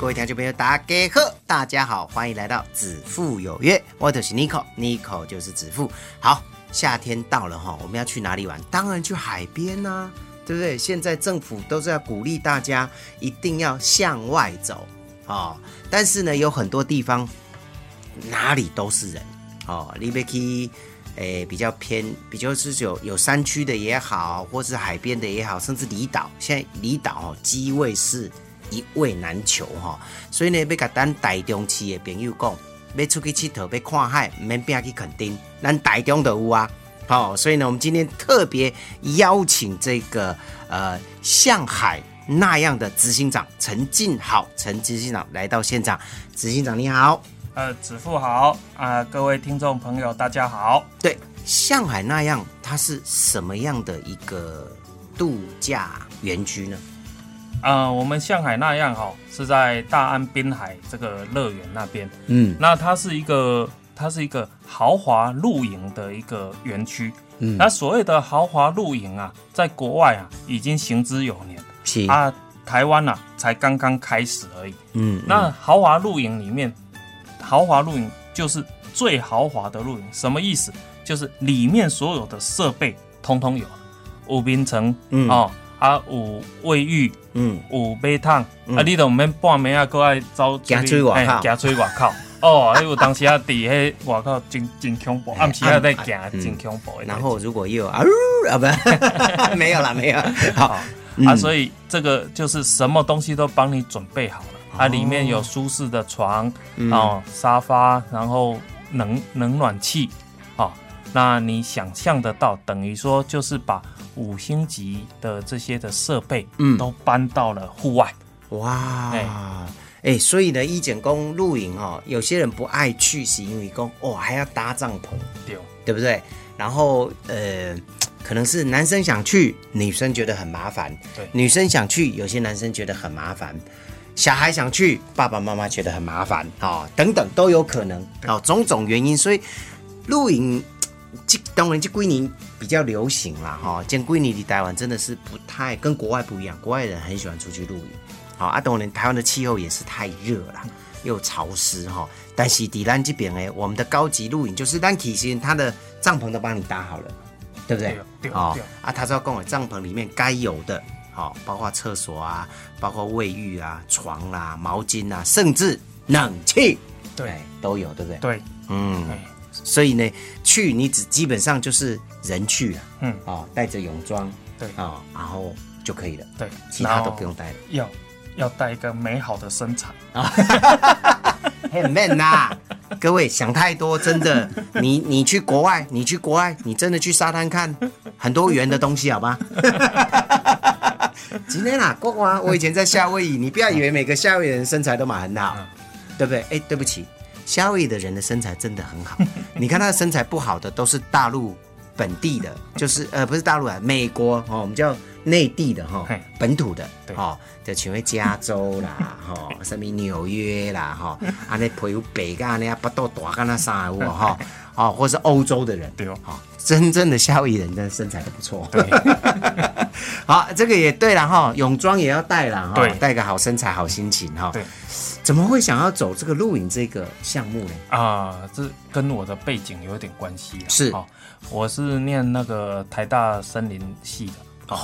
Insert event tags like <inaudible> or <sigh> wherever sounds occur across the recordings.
各位听众朋友，大家好，大家好，欢迎来到子父有约，我就是 Nico，Nico 就是子父。好，夏天到了哈，我们要去哪里玩？当然去海边呐、对不对？现在政府都是要鼓励大家一定要向外走哦，但是呢，有很多地方哪里都是人哦，你别去。诶，比较偏，比较是有有山区的也好，或是海边的也好，甚至离岛。现在离岛，机位是一位难求哈、所以呢，要甲咱台中市的朋友讲，要出去佚佗，要看海，唔免拼去垦丁，咱台中都有啊。好、所以呢，我们今天特别邀请这个呃向海那样的执行长陈进好陈执行长来到现场。执行长你好。呃，子富好啊、各位听众朋友大家好。对，向海那样，它是什么样的一个度假园区呢？呃，我们向海那样哈、是在大安滨海这个乐园那边。嗯那它是一个，它是一个豪华露营的一个园区。嗯那所谓的豪华露营啊，在国外啊已经行之有年是啊，台湾啊才刚刚开始而已。嗯那豪华露营里面，豪华露营就是最豪华的露营，什么意思？就是里面所有的设备通通有，五冰城，嗯哦，啊有卫浴，嗯有马桶，嗯啊你都毋免半暝啊，搁爱走行出外口嘿行出去外口。<laughs> 哦，还有当时啊，伫迄外口真真恐怖，哎暗时啊在行嗯真恐怖。然后如果又有啊呜啊不，<laughs> 没有啦 <laughs> 没有。好，嗯啊，所以这个就是什么东西都帮你准备好了。它、哦里面有舒适的床，嗯哦，沙发，然后冷冷暖气，哦，那你想象得到，等于说就是把五星级的这些的设备，嗯。都搬到了户外。哇哎，哎，所以呢，一简工露营哦，有些人不爱去，是因为工哦还要搭帐篷，对，对不对？然后呃，可能是男生想去，女生觉得很麻烦；对。女生想去，有些男生觉得很麻烦；小孩想去，爸爸妈妈觉得很麻烦哦，等等都有可能哦，种种原因，所以露营这当然这归年比较流行啦哈，见归年的台湾真的是不太跟国外不一样，国外人很喜欢出去露营，好、啊，当然台湾的气候也是太热了。又潮湿哈，但是底兰这边哎，我们的高级露营就是咱其实它的帐篷都帮你搭好了，对不对？对对哦啊，他知道跟我帐篷里面该有的，好、包括厕所啊，包括卫浴啊、床啦、毛巾啊，甚至冷气，对哎都有，对不对？对，嗯，哎，所以呢，去你只基本上就是人去了，嗯，哦，带着泳装，对哦，然后就可以了，对，其他都不用带了。要要带一个美好的身材 <laughs> 啊。很 man 呐、各位想太多，真的。你 <laughs> 你去国外，你去国外，你真的去沙滩看很多圆的东西，好吧？<laughs> 今天啊，国华，我以前在夏威夷，你不要以为每个夏威夷人身材都蛮很好，对不对？哎，对不起，夏威夷的人的身材真的很好。<laughs> 你看他的身材不好的，都是大陆本地的，就是呃不是大陆啊，美国哦，我们叫内地的哈、嘿本土的对哦，就像为加州啦，<laughs> 哈、什么纽约啦，哈、安尼皮肤白个安尼啊，巴肚大干那啥有无哈？哦，或是欧洲的人，对哦好、真正的夏威夷人真的身材都不错。对，<laughs> 好，这个也对了哈，泳装也要带了哈，带个好身材、好心情哈。对，怎么会想要走这个露营这个项目呢？啊，这跟我的背景有点关系啊。是哦，我是念那个台大森林系的。哦，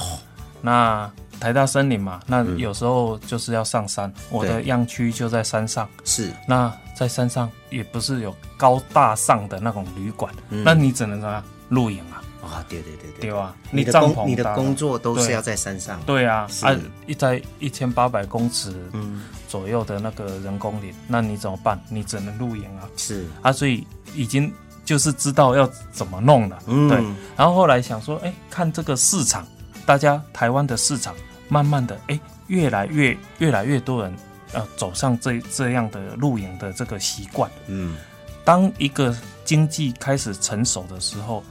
那台大森林嘛，那有时候就是要上山，我的样区就在山上。是那在山上也不是有高大上的那种旅馆，那你只能怎么样露营啊？啊、对对对对啊？你的帐篷工你的工作都是要在山上。对啊，啊，一在一千八百公尺嗯，左右的那个人工林，那你怎么办？你只能露营啊。是，啊，所以已经就是知道要怎么弄了，嗯对。然后后来想说，哎，看这个市场，大家台湾的市场，慢慢的，哎，越来越越来越多人呃走上这这样的露营的这个习惯，嗯，当一个经济开始成熟的时候，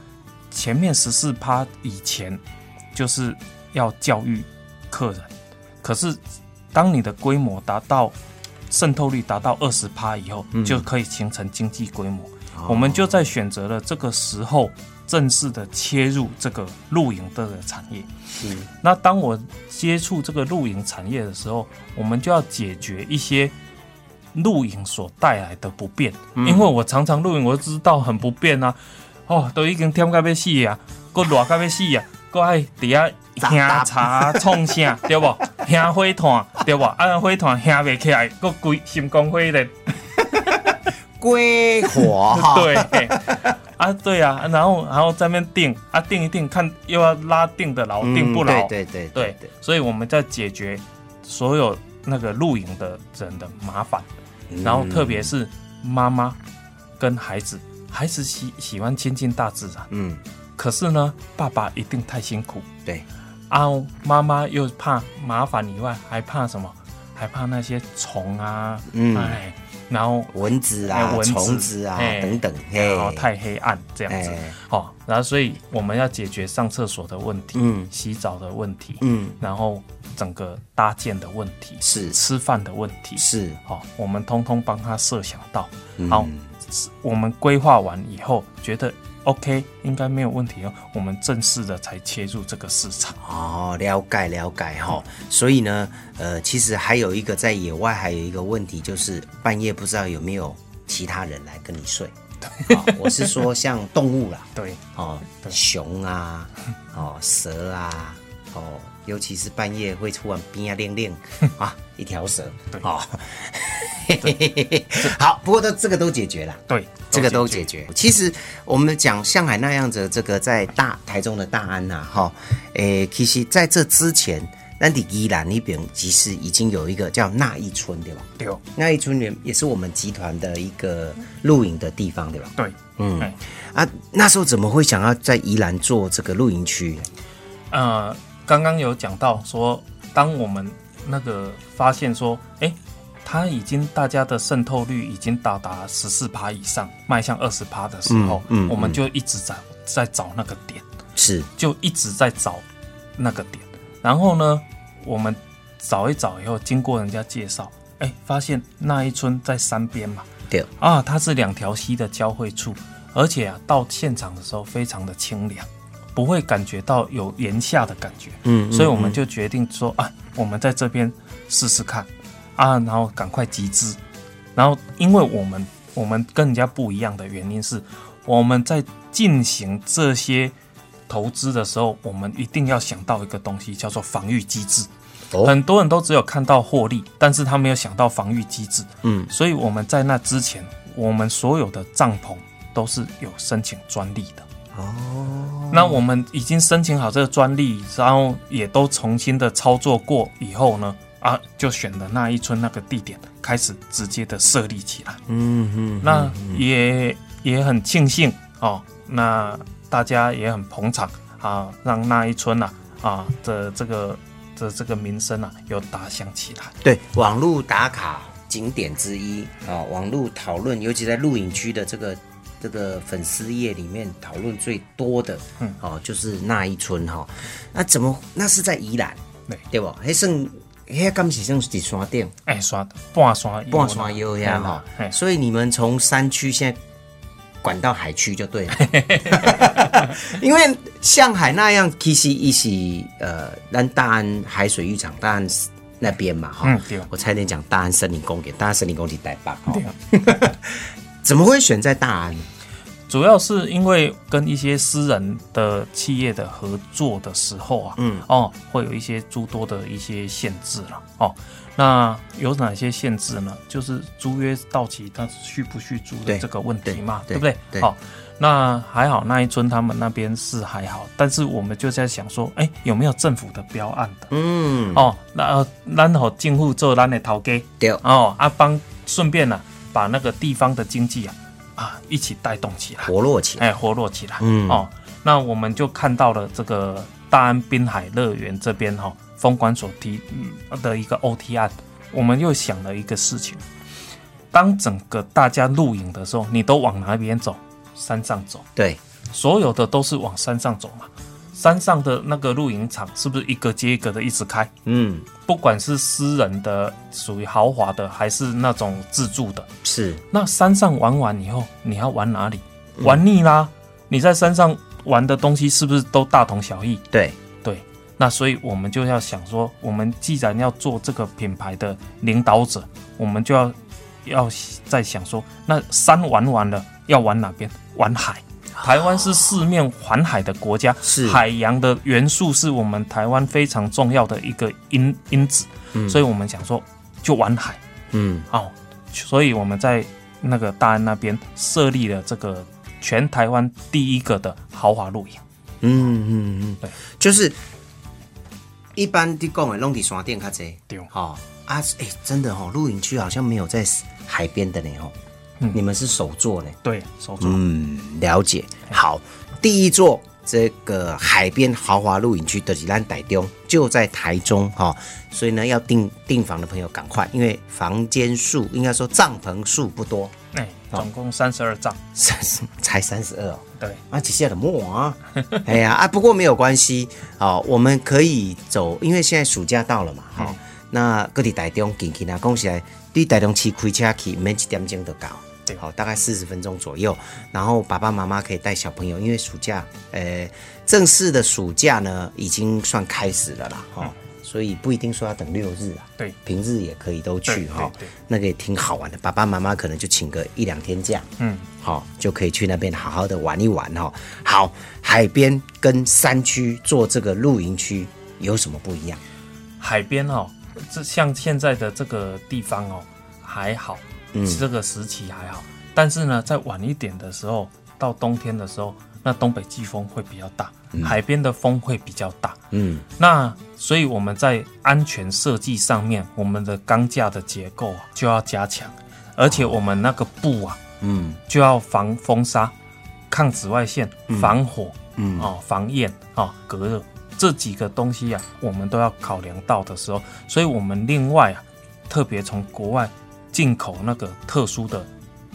前面十四趴以前就是要教育客人，可是当你的规模达到渗透率达到二十趴以后，就可以形成经济规模。我们就在选择了这个时候正式的切入这个露营的产业。是那当我接触这个露营产业的时候，我们就要解决一些露营所带来的不便，因为我常常露营，我就知道很不便啊。哦，都已经忝到要死啊，搁热到要死啊，搁爱伫遐杂烘茶创啥，<laughs> 对不？烘火炭，对不？啊，火炭烘袂起来，搁规心肝火的。归火哈，<laughs> 对，啊，对啊，然后然后在那边定啊，定一定看又要拉定的牢，嗯定不牢，对对对对，所以我们在解决所有那个露营的人的麻烦，嗯然后特别是妈妈跟孩子，孩子喜喜欢亲近大自然，嗯，可是呢，爸爸一定太辛苦。对，啊，妈妈又怕麻烦以外，还怕什么？还怕那些虫啊，嗯。哎，然后蚊子啊、虫子啊哎等等，然后太黑暗这样子，哎。哦，然后所以我们要解决上厕所的问题，嗯。洗澡的问题，嗯。然后整个搭建的问题，是。吃饭的问题，是，哦，我们通通帮他设想到，嗯。好，我们规划完以后觉得 OK，应该没有问题哦，我们正式的才切入这个市场。哦，了解了解哈。所以呢，呃，其实还有一个在野外还有一个问题，就是半夜不知道有没有其他人来跟你睡。哦我是说像动物啦，<laughs> 对，哦，熊啊，哦，蛇啊，哦，尤其是半夜会突然冰啊亮亮 <laughs> 啊，一条蛇，对哦，<laughs> 好，不过都这个都解决了。对，这个都解决。其实我们讲上海那样子，这个在大台中的大安呐、哈，诶，其实在这之前，那你宜兰那边其实已经有一个叫那一村，对吧？对哦那一村也也是我们集团的一个露营的地方，对吧？对，嗯哎啊，那时候怎么会想要在宜兰做这个露营区？呃，刚刚有讲到说，当我们那个发现说，哎，它已经大家的渗透率已经到达十四趴以上，迈向二十趴的时候，嗯嗯我们就一直在在找那个点，是。就一直在找那个点。然后呢，我们找一找以后，经过人家介绍，哎，发现那一村在山边嘛，对，啊，它是两条溪的交汇处，而且啊，到现场的时候非常的清凉，不会感觉到有炎夏的感觉。嗯所以我们就决定说啊，我们在这边试试看啊，然后赶快集资。然后，因为我们我们跟人家不一样的原因是，我们在进行这些投资的时候，我们一定要想到一个东西，叫做防御机制。哦很多人都只有看到获利，但是他没有想到防御机制。嗯，所以我们在那之前，我们所有的帐篷都是有申请专利的。哦，那我们已经申请好这个专利，然后也都重新的操作过以后呢，啊，就选了那一村那个地点，开始直接的设立起来。嗯嗯，那也也很庆幸哦，那大家也很捧场啊，让那一村呐啊的这个的这个名声啊又打响起来。对，网络打卡景点之一啊，网络讨论，尤其在露营区的这个这个粉丝页里面讨论最多的，嗯。哦，就是那一村哈、那怎么那是在宜兰，对。对不？还剩，迄敢是算是山顶，哎，刷半山半山腰呀哈哎，所以你们从山区现在管到海区就对了，<laughs> <laughs> 因为像海那样，其实一是呃，咱大安海水浴场大安那边嘛哈，嗯对。我差点讲大安森林公园，大安森林公园台北哈对，<laughs> 怎么会选在大安？主要是因为跟一些私人的企业的合作的时候啊，嗯哦，会有一些诸多的一些限制了哦。那有哪些限制呢？就是租约到期，它续不续租的这个问题嘛，对对不对？对好、那还好，那一村他们那边是还好，但是我们就在想说，哎，有没有政府的标案的？嗯，哦，那呃咱好政府做咱的头家对，哦，啊帮顺便呢、把那个地方的经济啊啊一起带动起来。活络起来，哎，活络起来。嗯哦，那我们就看到了这个大安滨海乐园这边哈、风管所提嗯的一个 OT 案，我们又想了一个事情。当整个大家露营的时候，你都往哪边走？山上走，对，所有的都是往山上走嘛。山上的那个露营场是不是一个接一个的一直开？嗯，不管是私人的、属于豪华的，还是那种自助的，是，那山上玩完以后，你要玩哪里？玩腻啦！你在山上玩的东西是不是都大同小异？对，对，那所以我们就要想说，我们既然要做这个品牌的领导者，我们就要要在想说，那山玩完了要玩哪边？玩海。台湾是四面环海的国家，是海洋的元素是我们台湾非常重要的一个因因子，嗯所以我们想说就玩海嗯，哦，所以我们在那个大安那边设立了这个全台湾第一个的豪华露营。嗯嗯嗯对，就是一般的讲的，拢伫山顶较济。对哦啊，哎、真的哦，露营区好像没有在海边的呢哦。嗯你们是首座呢？对，首座。嗯，了解。好，第一座这个海边豪华露营区的吉兰傣中就在台中哈、所以呢，要订订房的朋友赶快，因为房间数应该说帐篷数不多，哎，总共三十二帐。三十才三十二哦。对，啊，几下的莫啊，<laughs> 哎呀啊，不过没有关系哦，我们可以走，因为现在暑假到了嘛，哈、嗯那各地台中近期呢，讲起来，对台中市开车去，免一点钟就到，对好、大概四十分钟左右，然后爸爸妈妈可以带小朋友，因为暑假，呃，正式的暑假呢已经算开始了啦，哈、所以不一定说要等六日啊，嗯对平日也可以都去哈、那个也挺好玩的，爸爸妈妈可能就请个一两天假，嗯，好、就可以去那边好好的玩一玩哈、好，海边跟山区做这个露营区有什么不一样？海边哦，这像现在的这个地方哦，还好，嗯这个时期还好。但是呢，在晚一点的时候，到冬天的时候，那东北季风会比较大，海边的风会比较大。嗯，那所以我们在安全设计上面，我们的钢架的结构啊就要加强，而且我们那个布啊嗯。就要防风沙、抗紫外线、防火，嗯。哦，防焰哦，隔热这几个东西啊，我们都要考量到的时候，所以我们另外啊，特别从国外进口那个特殊的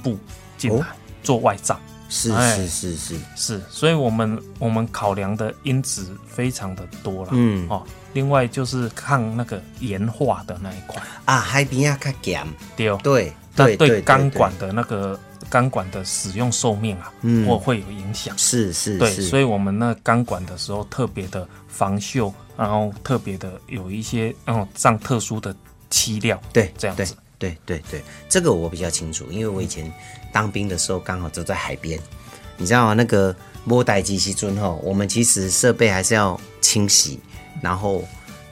布进来、哦。做外罩，是哎。是是是，是，所以我们我们考量的因子非常的多了，嗯。哦，另外就是抗那个盐化的那一块，啊，海边啊较咸，对哦，对那对对钢管的那个钢管的使用寿命啊，嗯。或会有影响。是是对，所以我们那钢管的时候特别的防锈，然后特别的有一些嗯上特殊的漆料，对对这样子。对对对，这个我比较清楚，因为我以前当兵的时候刚好就在海边，你知道吗？那个摸带机器尊后，我们其实设备还是要清洗，然后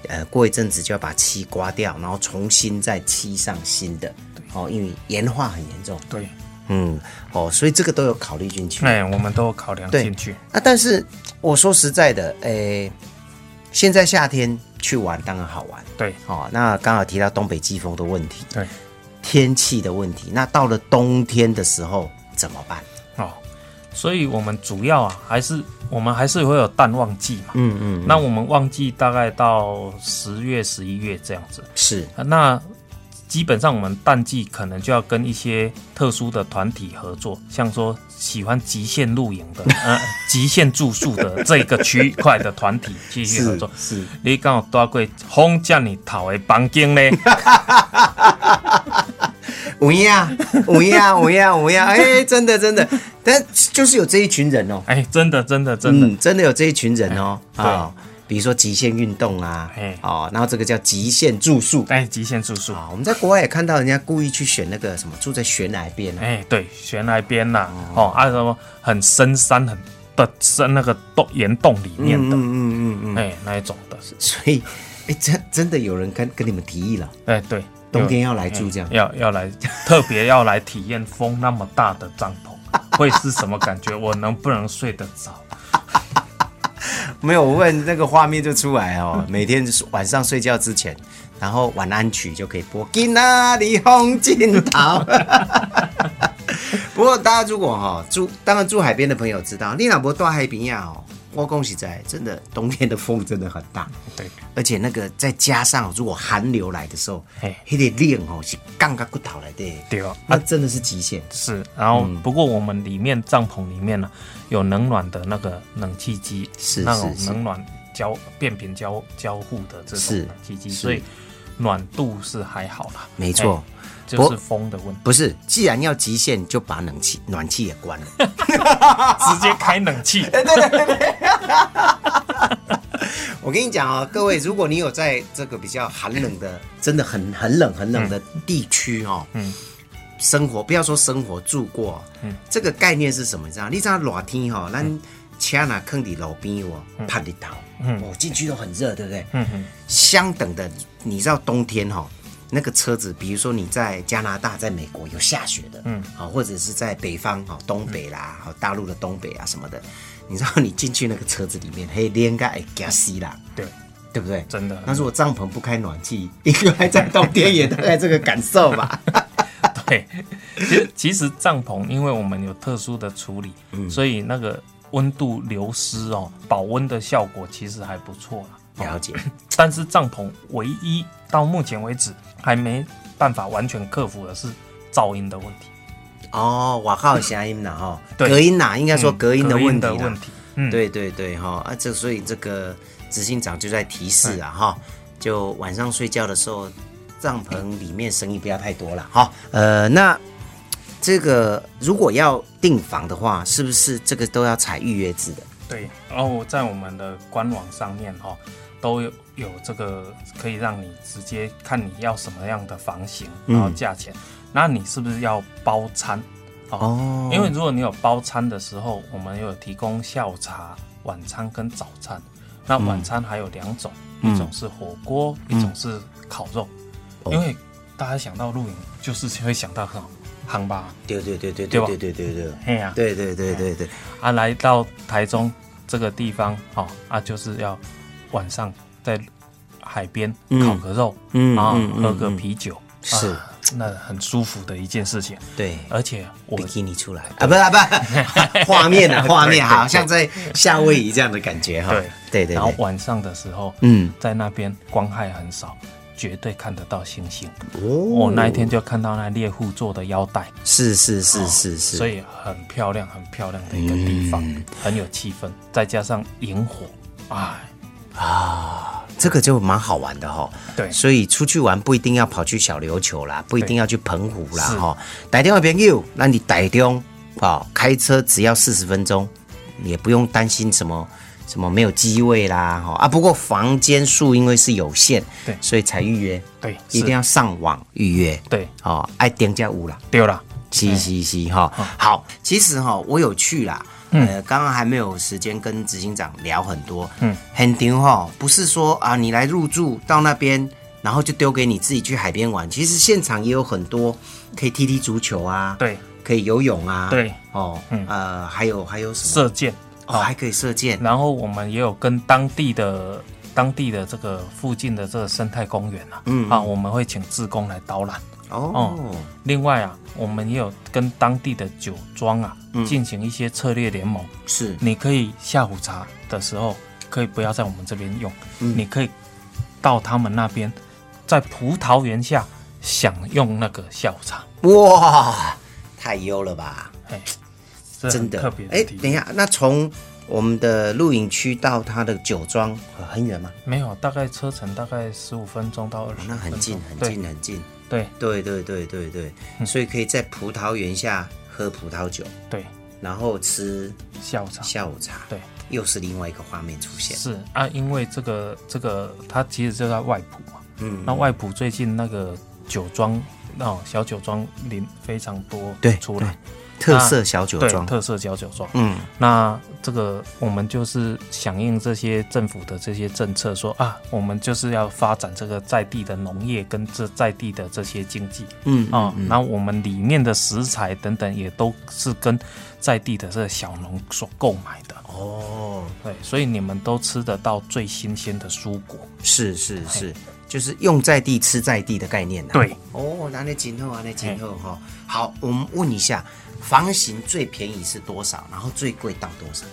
呃过一阵子就要把漆刮掉，然后重新再漆上新的，哦，因为盐化很严重，对，嗯，哦，所以这个都有考虑进去。哎，我们都有考量对进去。啊，但是我说实在的，诶，现在夏天去玩当然好玩，对哦，那刚好提到东北季风的问题，对，天气的问题，那到了冬天的时候怎么办？哦，所以我们主要啊，还是我们还是会有淡旺季嘛。嗯嗯，那我们旺季大概到十月、十一月这样子。是那基本上我们淡季可能就要跟一些特殊的团体合作，像说喜欢极限露营的、<laughs> 呃极限住宿的这个区块的团体继续合作。是，你刚好带过风叫你讨的房间呢？<laughs> 有呀有呀有呀有呀，哎，真的真的，但就是有这一群人哦，哎，真的真的真的，嗯，真的有这一群人哦，对。啊，比如说极限运动啊哎，哦，然后这个叫极限住宿。哎，极限住宿。啊，我们在国外也看到人家故意去选那个什么住在悬崖边啊，哎，对，悬崖边呐、哦，啊什么很深山很的深那个洞岩洞里面的，嗯嗯嗯嗯，哎，那一种的，所以，哎，真真的有人跟跟你们提议了，哎，对，冬天要来住这样。哎要要来特别要来体验风那么大的帐篷，会是什么感觉？我能不能睡得着？没有，我问那个画面就出来哦。<laughs> 每天晚上睡觉之前，然后晚安曲就可以播《今哪里风景好》。<laughs> 不过大家如果哈、住，当然住海边的朋友知道，你老婆到海边呀哦，我恭喜在，真的冬天的风真的很大，对，而且那个再加上如果寒流来的时候，嘿那个冷哦是杠杠骨头来的，对哦那真的是极限。是，然后嗯不过我们里面帐篷里面呢有冷暖的那个冷气机，是那种冷暖交变频交交互的这是种冷气机，所以暖度是还好啦。没错。哎就是风的问题，不是，既然要极限，就把冷气、暖气也关了。<laughs> 直接开冷气。<laughs> <laughs> 我跟你讲哦，各位，如果你有在这个比较寒冷的，真的很很冷很冷的地区哦，嗯生活不要说生活住过，嗯这个概念是什么？你知道？你知道热天哈、哦，咱车哪坑底路边哦，怕日头，嗯哦，进去都很热，对不对？嗯嗯，相等的，你知道冬天哈、那个车子，比如说你在加拿大、在美国有下雪的，嗯，好，或者是在北方，好，东北啦，好，大陆的东北啊什么的，你知道你进去那个车子里面，嘿，连个哎加死啦，对，对不对？真的。那如果帐篷不开暖气，应该在冬天也大概这个感受吧？<laughs> 对，其实其实帐篷，因为我们有特殊的处理，嗯。所以那个温度流失哦，保温的效果其实还不错啦。了解，<coughs> 但是帐篷唯一到目前为止还没办法完全克服的是噪音的问题，哦，瓦靠声音呐，哈，<coughs> 隔音呐，应该说嗯隔音的问题问题。嗯，对对对哈啊，这所以这个执行长就在提示啊哈，就晚上睡觉的时候，帐篷里面生意不要太多了哈。呃，那这个如果要订房的话，是不是这个都要采预约制的？对，然后在我们的官网上面哈、都有有这个可以让你直接看你要什么样的房型，嗯然后价钱，那你是不是要包餐？哦因为如果你有包餐的时候，我们有提供下午茶、晚餐跟早餐。那晚餐还有两种，嗯一种是火锅，一种是烤肉。哦因为大家想到露营，就是会想到很航吧？对对对对对吧对对对对对嘿呀、对对对对对，啊，来到台中这个地方，哦啊，就是要晚上在海边嗯烤个肉，嗯啊，喝个嗯啤酒，是啊那很舒服的一件事情。对。而且我比基尼出来啊，不是啊不是，<laughs> 画面啊画面，好像在夏威夷这样的感觉哈。对对对对，然后晚上的时候，嗯，在那边光害很少，绝对看得到星星。哦。我那一天就看到那猎户座的腰带，是是是是是，所以很漂亮，很漂亮的一个地方，嗯。很有气氛，再加上萤火，哎，这个就蛮好玩的哈、对。所以出去玩不一定要跑去小琉球啦，不一定要去澎湖啦是哈。台中的朋友，那你台中啊，开车只要四十分钟，也不用担心什么什么没有机位啦哈啊。不过房间数因为是有限，对。所以才预约，对，一定要上网预约对，哦。爱点加五啦。丢了，嘻嘻嘻哈，好，其实哈，我有去啦，嗯。呃，刚刚还没有时间跟执行长聊很多，嗯，很丢哈，不是说啊，你来入住到那边，然后就丢给你自己去海边玩，其实现场也有很多可以踢踢足球啊，，对，可以游泳啊，对，哦，嗯。呃，还有还有什么？射箭，哦，还可以射箭，然后我们也有跟当地的当地的这个附近的这个生态公园啊，嗯啊，我们会请志工来导览。哦，另外啊，我们也有跟当地的酒庄啊嗯进行一些策略联盟。是，你可以下午茶的时候，可以不要在我们这边用，嗯你可以到他们那边，在葡萄园下享用那个下午茶。哇，太优了吧！真的特别。哎，等一下，那从我们的露营区到它的酒庄呃很远吗？没有，大概车程大概十五分钟到二十、哦那很近，很近，很近。对对对对对对，所以可以在葡萄园下喝葡萄酒，对对，然后吃下午茶。下午茶。对，又是另外一个画面出现。是啊，因为这个这个它其实就在外埔嘛。嗯那外埔最近那个酒庄哦，小酒庄林非常多对出来，特色小酒庄。特色小酒庄。嗯，那这个我们就是响应这些政府的这些政策说，啊，我们就是要发展这个在地的农业跟这在地的这些经济嗯啊。嗯我们里面的食材等等也都是跟在地的这个小农所购买的。哦，对，所以你们都吃得到最新鲜的蔬果。是是是，就是用在地吃在地的概念呐。对，哦，那那今后啊，那今后哈。好，我们问一下，房型最便宜是多少？然后最贵到多少？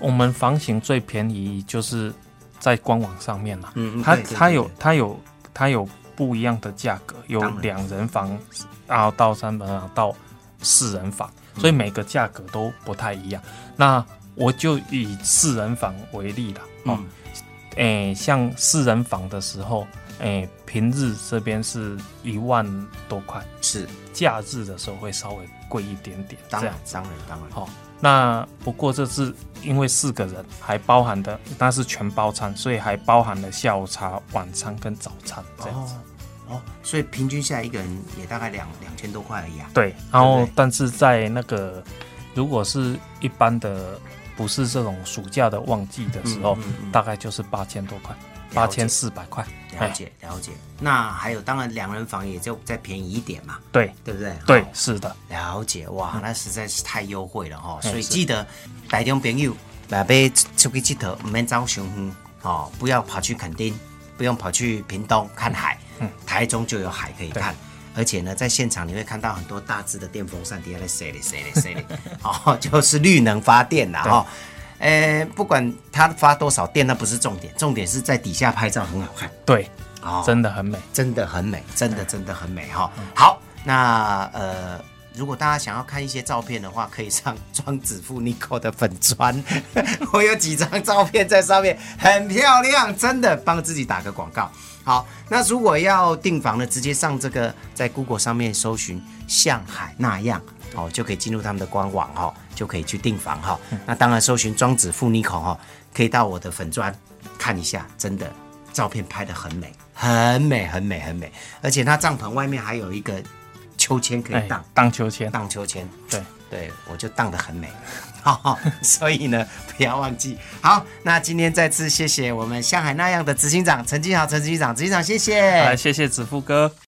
我们房型最便宜就是在官网上面嘛，嗯嗯它它有它有它有不一样的价格，有两人房，然后到三人房到四人房，嗯所以每个价格都不太一样。那我就以四人房为例了哦，嗯诶、像四人房的时候，诶、平日这边是一万多块，是，假日的时候会稍微贵一点点，当然。当然当然，好、那不过这是因为四个人，还包含的那是全包餐，所以还包含了下午茶、晚餐跟早餐这样子。哦哦，所以平均下来一个人也大概两两千多块而已啊。对，然后但是在那个如果是一般的，不是这种暑假的旺季的时候，大概就是八千多块，八千四百块。了哎，解了解。那还有，当然两人房也就再便宜一点嘛，对。对不对？对，是的，了解哇，那实在是太优惠了哈、所以记得台中朋友，若要出去佚佗，唔免走上远哦，不要跑去垦丁，不用跑去屏东看海，嗯。台中就有海可以看。而且呢，在现场你会看到很多大只的电风扇底下在塞里塞里塞里，<laughs> 哦，就是绿能发电啦哈、哦。呃，不管它发多少电，那不是重点，重点是在底下拍照很好看。对，哦，真的很美。真的很美，真的真的很美哈、好，那呃，如果大家想要看一些照片的话，可以上庄子富 n i c o 的粉砖，<laughs> 我有几张照片在上面，很漂亮，真的帮自己打个广告。好，那如果要订房呢，直接上这个在 Google 上面搜寻“像海那样”，哦，就可以进入他们的官网哈、哦，就可以去订房哈、那当然搜寻庄子富 n i c o 哈，可以到我的粉砖看一下，真的照片拍得很美，很美，很美，很美，而且它帐篷外面还有一个秋千可以哎荡，，荡秋千，荡秋千，对，对我就荡得很美，<laughs> 好，所以呢，不要忘记。好，那今天再次谢谢我们像海那样的执行长陈金豪陈执行长，执行长谢谢。来，谢谢子富哥。